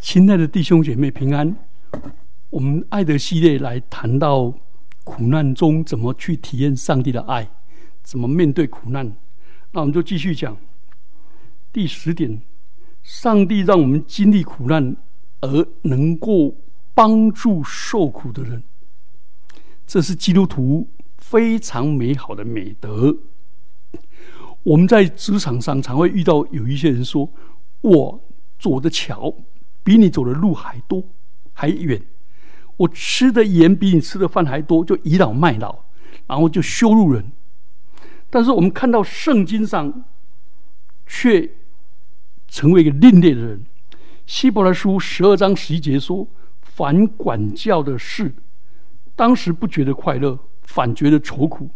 亲爱的弟兄姐妹平安，我们爱的系列来谈到苦难中怎么去体验上帝的爱，怎么面对苦难。那我们就继续讲第十点：上帝让我们经历苦难，而能够帮助受苦的人，这是基督徒非常美好的美德。我们在职场上常会遇到有一些人说：“我走的桥比你走的路还多还远，我吃的盐比你吃的饭还多，就倚老卖老，然后就羞辱人。”但是我们看到圣经上却成为一个另类的人。希伯来书十二章十一节说：“凡管教的事，当时不觉得快乐，反觉得愁苦。”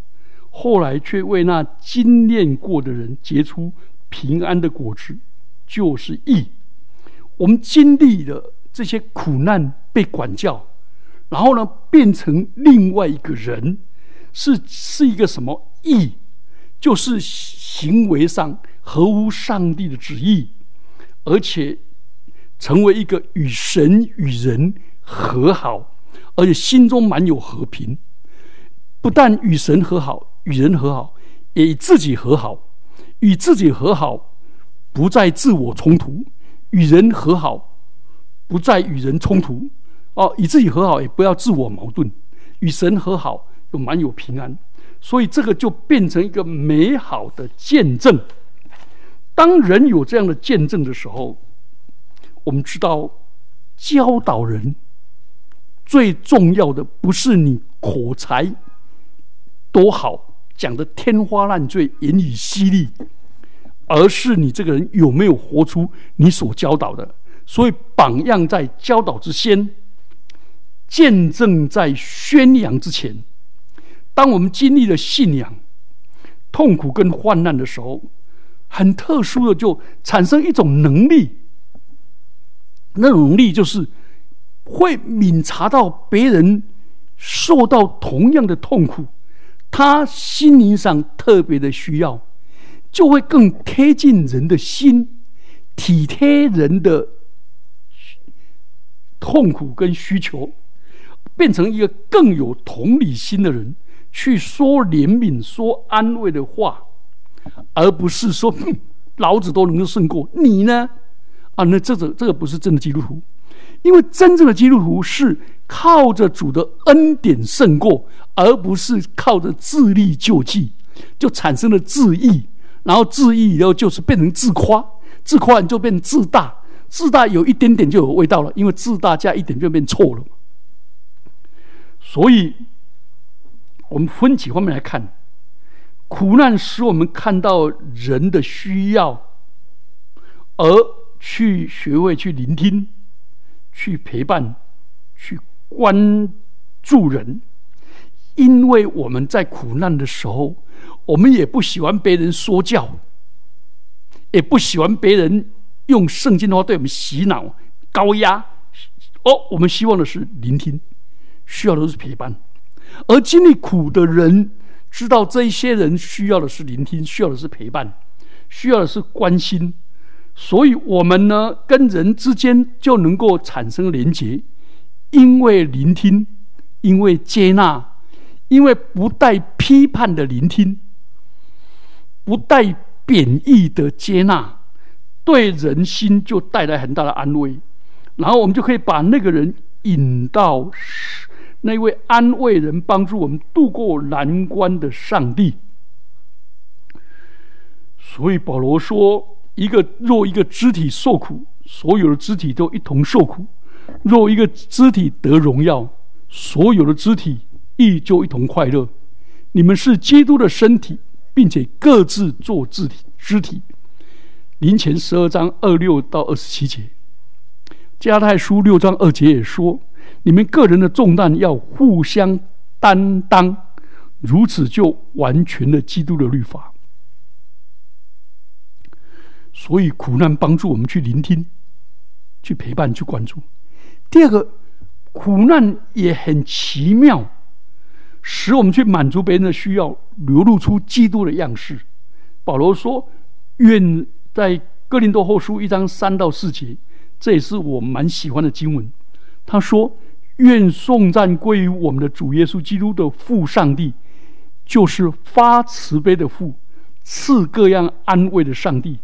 后来却为那经验过的人结出平安的果子，就是义。我们经历了这些苦难，被管教，然后呢，变成另外一个人，是是一个什么义？就是行为上合乎上帝的旨意，而且成为一个与神与人和好，而且心中满有和平。不但与神和好。与人和好，也与自己和好；与自己和好，不再自我冲突；与人和好，不再与人冲突。哦，与自己和好，也不要自我矛盾；与神和好，又蛮有平安。所以，这个就变成一个美好的见证。当人有这样的见证的时候，我们知道，教导人最重要的不是你口才多好。讲的天花乱坠、言语犀利，而是你这个人有没有活出你所教导的？所以，榜样在教导之先，见证在宣扬之前。当我们经历了信仰、痛苦跟患难的时候，很特殊的就产生一种能力，那种能力就是会敏察到别人受到同样的痛苦。他心灵上特别的需要，就会更贴近人的心，体贴人的痛苦跟需求，变成一个更有同理心的人，去说怜悯、说安慰的话，而不是说老子都能够胜过你呢？啊，那这个这个不是真的基督徒，因为真正的基督徒是靠着主的恩典胜过。而不是靠着自力救济，就产生了自义，然后自义以后就是变成自夸，自夸你就变自大，自大有一点点就有味道了，因为自大加一点就变错了。所以，我们分几方面来看，苦难使我们看到人的需要，而去学会去聆听，去陪伴，去关注人。因为我们在苦难的时候，我们也不喜欢别人说教，也不喜欢别人用圣经的话对我们洗脑、高压。哦，我们希望的是聆听，需要的是陪伴。而经历苦的人，知道这一些人需要的是聆听，需要的是陪伴，需要的是关心。所以，我们呢，跟人之间就能够产生连结，因为聆听，因为接纳。因为不带批判的聆听，不带贬义的接纳，对人心就带来很大的安慰。然后我们就可以把那个人引到那位安慰人、帮助我们度过难关的上帝。所以保罗说：“一个若一个肢体受苦，所有的肢体都一同受苦；若一个肢体得荣耀，所有的肢体。”一就一同快乐，你们是基督的身体，并且各自做肢体。肢体，林前十二章二六到二十七节，加太书六章二节也说，你们个人的重担要互相担当，如此就完全了基督的律法。所以苦难帮助我们去聆听、去陪伴、去关注。第二个，苦难也很奇妙。使我们去满足别人的需要，流露出基督的样式。保罗说：“愿在哥林多后书一章三到四节，这也是我蛮喜欢的经文。他说：“愿颂赞归于我们的主耶稣基督的父上帝，就是发慈悲的父，赐各样安慰的上帝。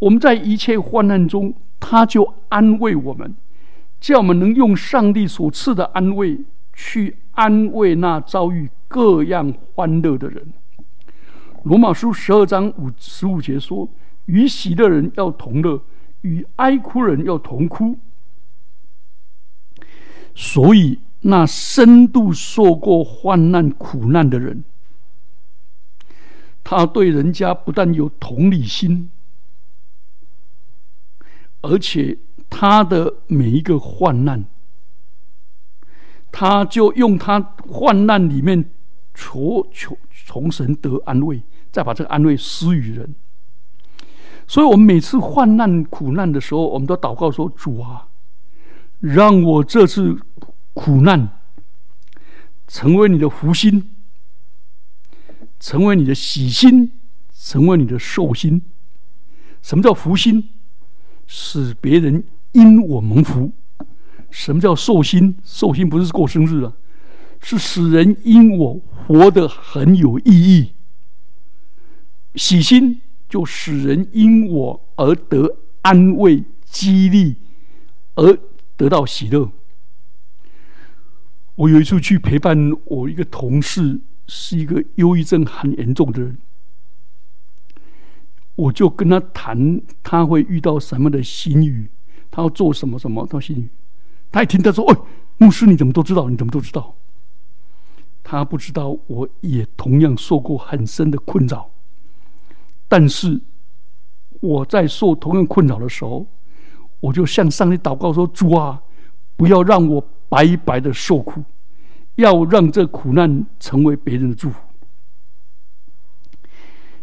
我们在一切患难中，他就安慰我们，叫我们能用上帝所赐的安慰去安慰那遭遇各样欢乐的人。”罗马书十二章五十五节说：“与喜乐人要同乐，与哀哭人要同哭。”所以，那深度受过患难苦难的人，他对人家不但有同理心，而且他的每一个患难，他就用他患难里面求求从神得安慰。再把这个安慰施与人，所以我们每次患难苦难的时候，我们都祷告说：“主啊，让我这次苦难成为你的福心，成为你的喜心，成为你的寿心。什么叫福心？使别人因我蒙福。什么叫寿心？寿心不是过生日啊，是使人因我活得很有意义。”喜心就使人因我而得安慰、激励，而得到喜乐。我有一次去陪伴我一个同事，是一个忧郁症很严重的人，我就跟他谈他会遇到什么的心语，他要做什么什么，他心语。他一听他说：“哦，牧师，你怎么都知道？你怎么都知道？”他不知道，我也同样受过很深的困扰。但是我在受同样困扰的时候，我就向上帝祷告说：“主啊，不要让我白白的受苦，要让这苦难成为别人的祝福。”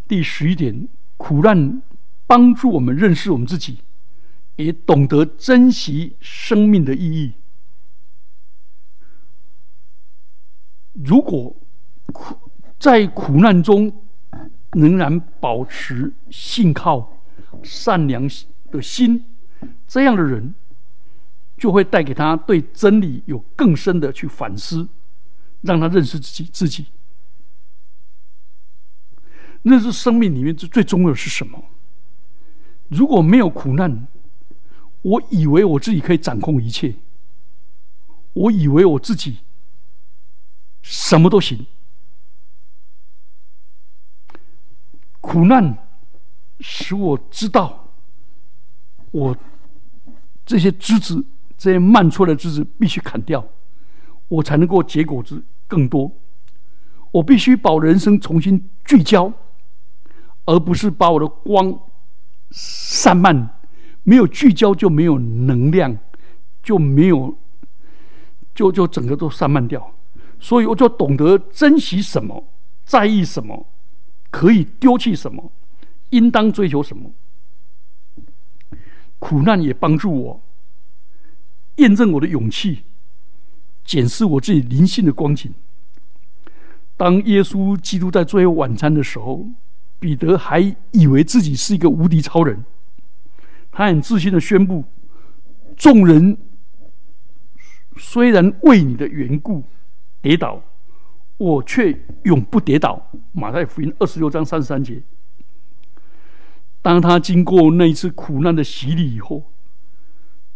第十一点，苦难帮助我们认识我们自己，也懂得珍惜生命的意义。如果苦在苦难中，仍然保持信靠、善良的心，这样的人就会带给他对真理有更深的去反思，让他认识自己。自己认识生命里面最最重要的是什么？如果没有苦难，我以为我自己可以掌控一切，我以为我自己什么都行。苦难使我知道，我这些枝子，这些慢出来的枝子必须砍掉，我才能够结果子更多。我必须把人生重新聚焦，而不是把我的光散漫。没有聚焦就没有能量，就没有，就就整个都散漫掉。所以我就懂得珍惜什么，在意什么。可以丢弃什么？应当追求什么？苦难也帮助我验证我的勇气，检视我自己灵性的光景。当耶稣基督在最后晚餐的时候，彼得还以为自己是一个无敌超人，他很自信的宣布：“众人虽然为你的缘故跌倒。”我却永不跌倒。马太福音二十六章三十三节。当他经过那一次苦难的洗礼以后，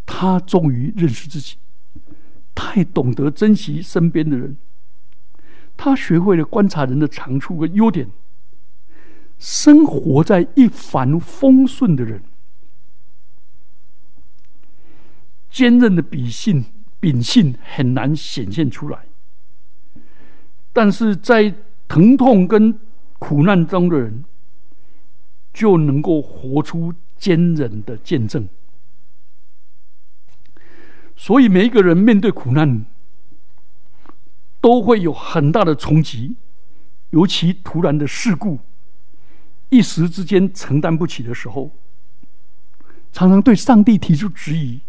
他终于认识自己，太懂得珍惜身边的人。他学会了观察人的长处和优点。生活在一帆风顺的人，坚韧的秉性秉性很难显现出来。但是在疼痛跟苦难中的人，就能够活出坚韧的见证。所以每一个人面对苦难，都会有很大的冲击，尤其突然的事故，一时之间承担不起的时候，常常对上帝提出质疑，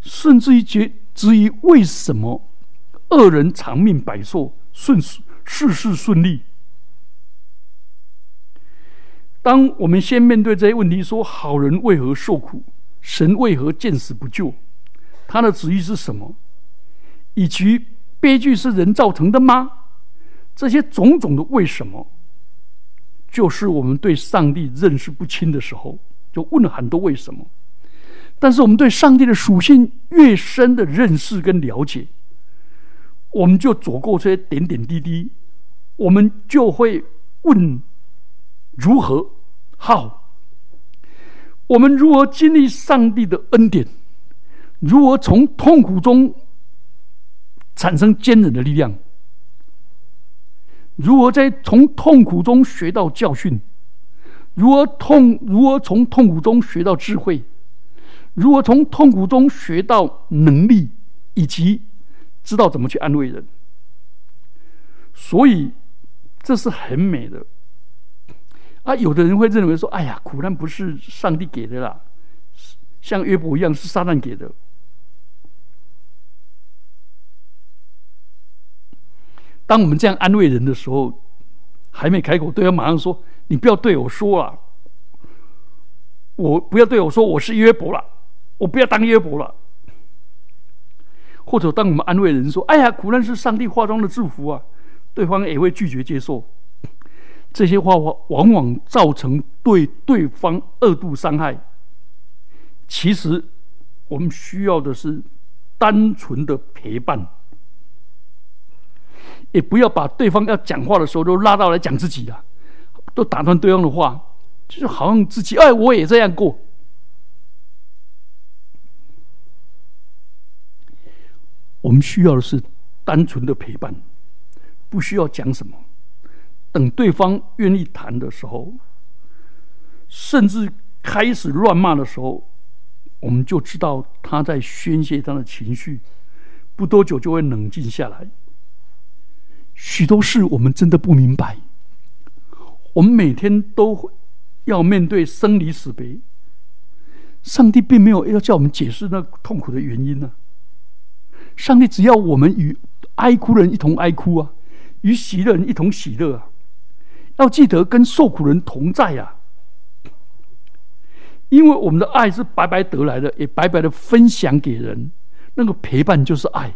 甚至于觉质疑为什么恶人长命百寿。顺事事事顺利。当我们先面对这些问题，说好人为何受苦？神为何见死不救？他的旨意是什么？以及悲剧是人造成的吗？这些种种的为什么，就是我们对上帝认识不清的时候，就问了很多为什么。但是我们对上帝的属性越深的认识跟了解，我们就走过这些点点滴滴，我们就会问：如何？好。我们如何经历上帝的恩典？如何从痛苦中产生坚韧的力量？如何在从痛苦中学到教训？如何痛？如何从痛苦中学到智慧？如何从痛苦中学到能力，以及知道怎么去安慰人？所以，这是很美的。啊，有的人会认为说：“哎呀，苦难不是上帝给的啦，像约伯一样是撒旦给的。”当我们这样安慰人的时候，还没开口，对方马上说：“你不要对我说啊，我不要对我说我是约伯了，我不要当约伯了。”或者当我们安慰人说：“哎呀，苦难是上帝化妆的祝福啊！”对方也会拒绝接受。这些话往往造成对对方二度伤害。其实，我们需要的是单纯的陪伴，也不要把对方要讲话的时候都拉到来讲自己啊，都打断对方的话，就是好像自己哎，我也这样过。我们需要的是单纯的陪伴，不需要讲什么。等对方愿意谈的时候，甚至开始乱骂的时候，我们就知道他在宣泄他的情绪，不多久就会冷静下来。许多事我们真的不明白，我们每天都要面对生离死别，上帝并没有要叫我们解释那痛苦的原因呢。上帝只要我们与哀哭的人一同哀哭啊，与喜乐人一同喜乐啊。要记得跟受苦人同在啊，因为我们的爱是白白得来的，也白白的分享给人。那个陪伴就是爱，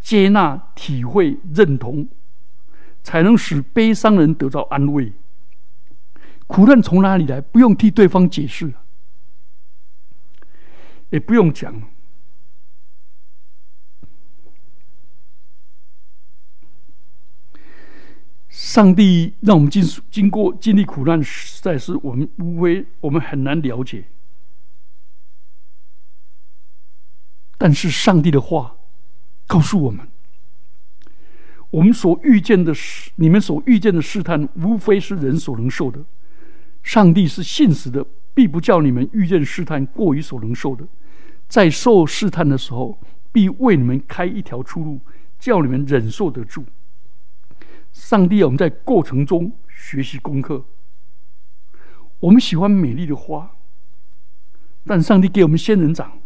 接纳、体会、认同，才能使悲伤人得到安慰。苦难从哪里来？不用替对方解释，也不用讲。上帝让我们经经过经历苦难，实在是我们无非我们很难了解。但是上帝的话告诉我们，我们所遇见的事，你们所遇见的试探，无非是人所能受的。上帝是信实的，必不叫你们遇见试探过于所能受的。在受试探的时候，必为你们开一条出路，叫你们忍受得住。上帝要，我们在过程中学习功课。我们喜欢美丽的花，但上帝给我们仙人掌；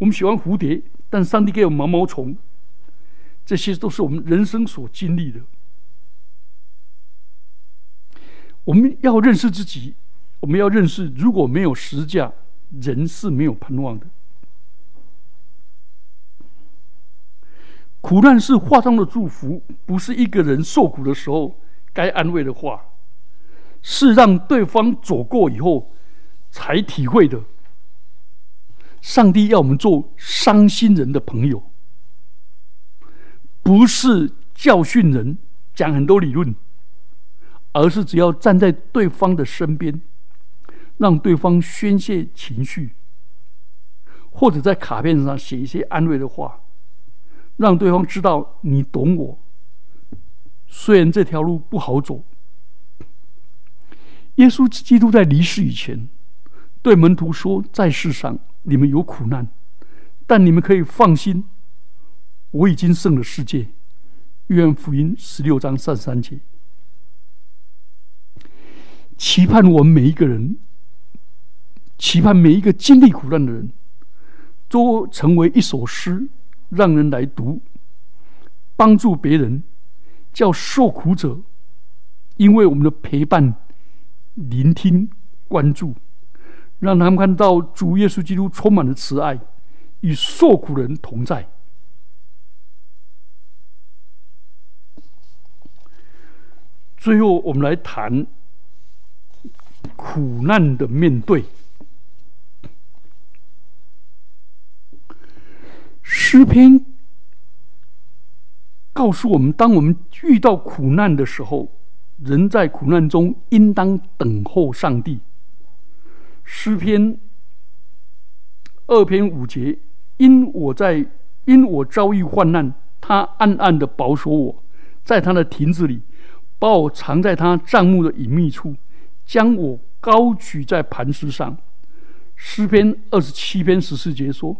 我们喜欢蝴蝶，但上帝给我们毛毛虫。这些都是我们人生所经历的。我们要认识自己，我们要认识，如果没有实价，人是没有盼望的。苦难是化妆的祝福，不是一个人受苦的时候该安慰的话，是让对方走过以后才体会的。上帝要我们做伤心人的朋友，不是教训人、讲很多理论，而是只要站在对方的身边，让对方宣泄情绪，或者在卡片上写一些安慰的话。让对方知道你懂我，虽然这条路不好走。耶稣基督在离世以前，对门徒说：“在世上你们有苦难，但你们可以放心，我已经胜了世界。”约翰福音十六章三三节，期盼我们每一个人，期盼每一个经历苦难的人，都成为一首诗。让人来读，帮助别人，叫受苦者，因为我们的陪伴、聆听、关注，让他们看到主耶稣基督充满了慈爱，与受苦人同在。最后，我们来谈苦难的面对。诗篇告诉我们：当我们遇到苦难的时候，人在苦难中应当等候上帝。诗篇二篇五节：因我在因我遭遇患难，他暗暗的保守我，在他的亭子里。把我藏在他帐幕的隐秘处，将我高举在磐石上。诗篇二十七篇十四节说：“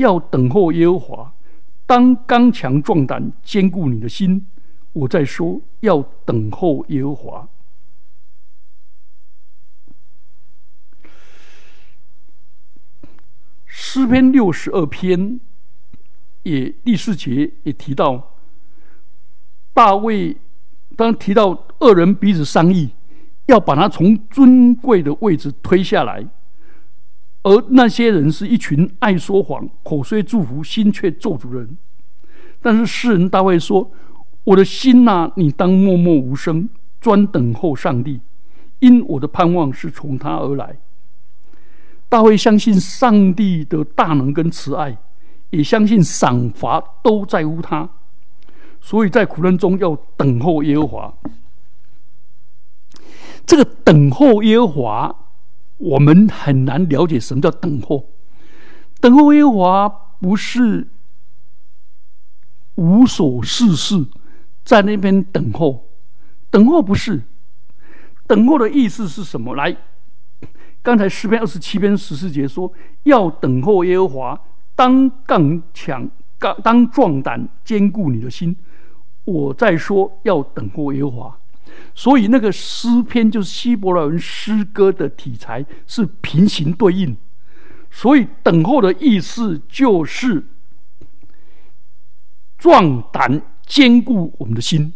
要等候耶和华，当刚强壮胆，坚固你的心。”我在说：“要等候耶和华。”诗篇六十二篇也第四节也提到大卫。当提到二人彼此商议，要把他从尊贵的位置推下来，而那些人是一群爱说谎、口虽祝福、心却咒诅人。但是诗人大卫说：“我的心呐，你当默默无声，专等候上帝，因我的盼望是从他而来。”大卫相信上帝的大能跟慈爱，也相信赏罚都在乎他。所以在苦难中要等候耶和华。这个等候耶和华，我们很难了解什么叫等候。等候耶和华不是无所事事在那边等候，等候不是等候的意思是什么？来，刚才十篇二十七篇十四节说要等候耶和华，当刚强，当当壮胆，坚固你的心。我在说要等候耶和华，所以那个诗篇就是希伯来文诗歌的题材是平行对应，所以等候的意思就是壮胆坚固我们的心。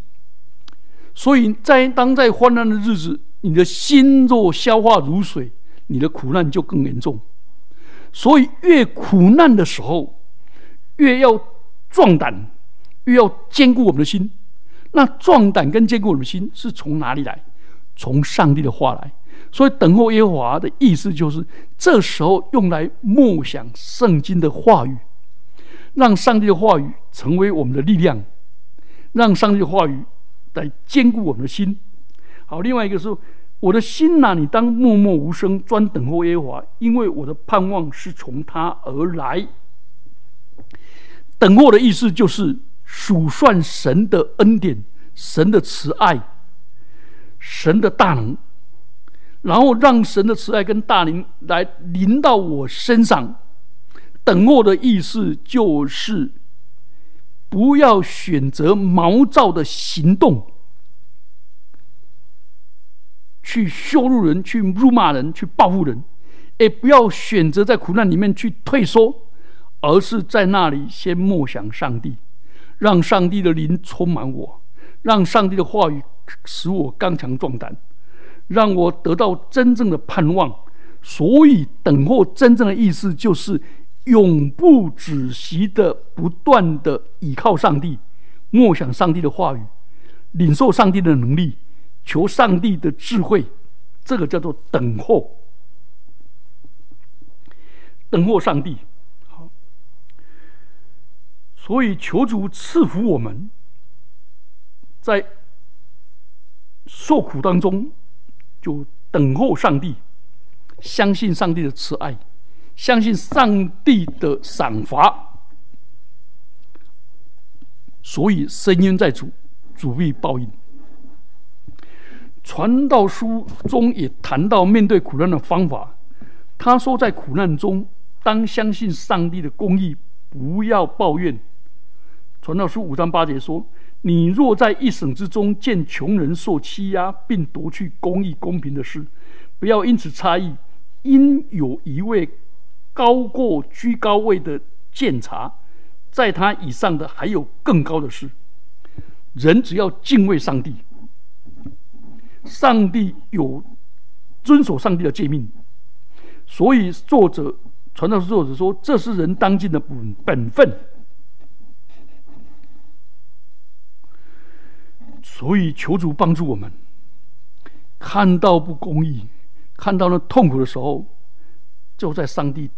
所以在当在患难的日子，你的心若消化如水，你的苦难就更严重。所以越苦难的时候，越要壮胆。越要坚固我们的心，那壮胆跟坚固的心是从哪里来？从上帝的话来。所以等候耶和华的意思就是，这时候用来默想圣经的话语，让上帝的话语成为我们的力量，让上帝的话语来坚固我们的心。好，另外一个是，我的心呐，你当默默无声，专等候耶和华，因为我的盼望是从他而来。等候的意思就是。数算神的恩典、神的慈爱、神的大能，然后让神的慈爱跟大能来临到我身上。等候的意思就是，不要选择毛躁的行动，去羞辱人、去辱骂人、去报复人，也不要选择在苦难里面去退缩，而是在那里先默想上帝。让上帝的灵充满我，让上帝的话语使我刚强壮胆，让我得到真正的盼望。所以，等候真正的意思就是永不止息的、不断的倚靠上帝，默想上帝的话语，领受上帝的能力，求上帝的智慧。这个叫做等候，等候上帝。所以，求主赐福我们，在受苦当中，就等候上帝，相信上帝的慈爱，相信上帝的赏罚。所以，深渊在主，主必报应。传道书中也谈到面对苦难的方法。他说，在苦难中，当相信上帝的公义，不要抱怨。传道书五章八节说：“你若在一省之中见穷人受欺压，并夺去公义公平的事，不要因此差异，因有一位高过居高位的监察，在他以上的还有更高的事。人只要敬畏上帝，上帝有遵守上帝的诫命，所以作者传道书作者说，这是人当尽的本本分。所以求主帮助我们，看到不公义，看到那痛苦的时候，就在上帝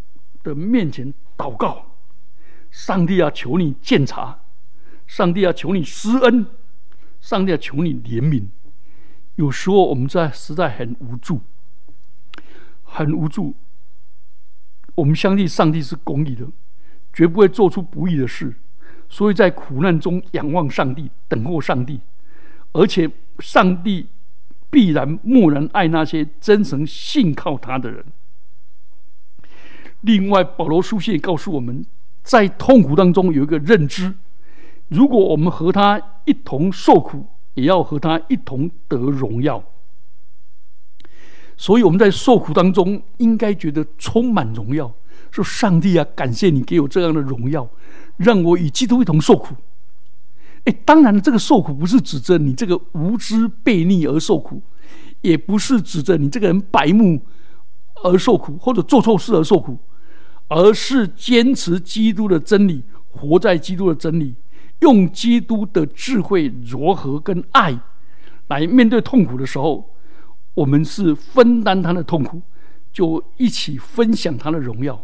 的面前祷告。上帝啊，求你鉴察；上帝啊，求你施恩；上帝啊，求你怜悯。有时候我们在实在很无助，很无助。我们相信上帝是公义的，绝不会做出不义的事，所以在苦难中仰望上帝，等候上帝。而且，上帝必然默然爱那些真诚信靠他的人。另外，保罗书信告诉我们，在痛苦当中有一个认知：如果我们和他一同受苦，也要和他一同得荣耀。所以，我们在受苦当中应该觉得充满荣耀，说：“上帝啊，感谢你给我这样的荣耀，让我与基督一同受苦。”哎，当然，这个受苦不是指着你这个无知悖逆而受苦，也不是指着你这个人白目而受苦，或者做错事而受苦，而是坚持基督的真理，活在基督的真理，用基督的智慧、柔和跟爱来面对痛苦的时候，我们是分担他的痛苦，就一起分享他的荣耀。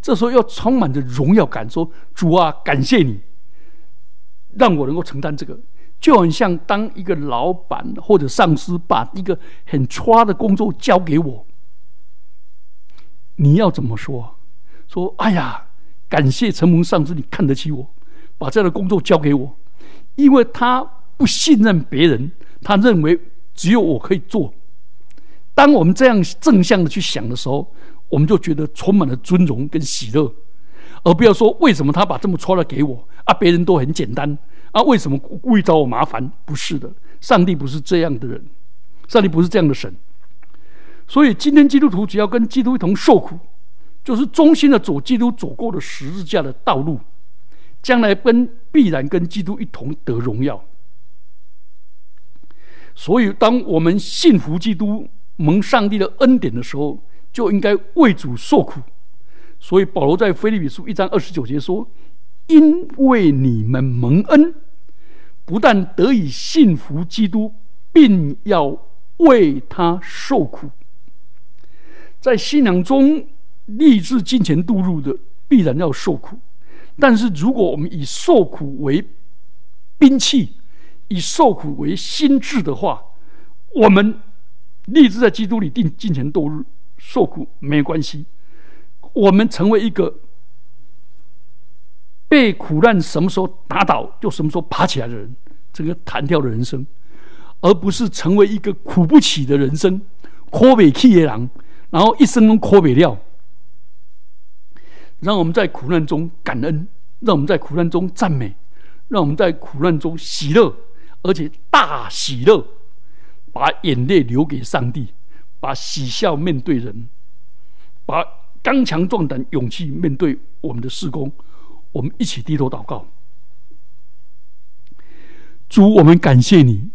这时候要充满着荣耀感，说：“主啊，感谢你。”让我能够承担这个，就很像当一个老板或者上司把一个很差的工作交给我，你要怎么说？说哎呀，感谢承蒙上司，你看得起我，把这样的工作交给我，因为他不信任别人，他认为只有我可以做。当我们这样正向的去想的时候，我们就觉得充满了尊荣跟喜乐。而不要说为什么他把这么错的给我啊？别人都很简单啊？为什么故意找我麻烦？不是的，上帝不是这样的人，上帝不是这样的神。所以今天基督徒只要跟基督一同受苦，就是忠心的走基督走过的十字架的道路，将来跟必然跟基督一同得荣耀。所以，当我们信服基督、蒙上帝的恩典的时候，就应该为主受苦。所以保罗在腓立比书一章二十九节说：“因为你们蒙恩，不但得以信服基督，并要为他受苦。在信仰中立志金钱度入的，必然要受苦。但是如果我们以受苦为兵器，以受苦为心智的话，我们立志在基督里定金钱度日受苦没关系。”我们成为一个被苦难什么时候打倒就什么时候爬起来的人，这个弹跳的人生，而不是成为一个苦不起的人生，阔北气野狼，然后一生中阔北料。让我们在苦难中感恩，让我们在苦难中赞美，让我们在苦难中喜乐，而且大喜乐，把眼泪留给上帝，把喜笑面对人，把。刚强壮胆，勇气面对我们的事工，我们一起低头祷告。主，我们感谢你，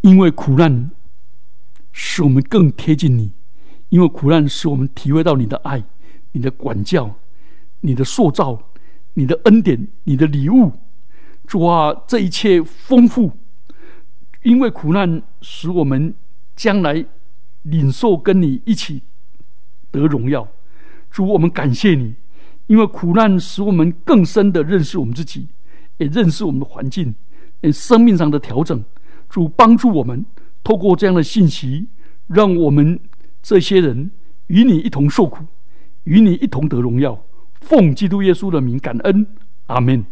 因为苦难使我们更贴近你；因为苦难使我们体会到你的爱、你的管教、你的塑造、你的恩典、你的礼物。主啊，这一切丰富，因为苦难使我们将来领受跟你一起得荣耀。主，我们感谢你，因为苦难使我们更深的认识我们自己，也认识我们的环境，也生命上的调整。主帮助我们，透过这样的信息，让我们这些人与你一同受苦，与你一同得荣耀。奉基督耶稣的名感恩，阿门。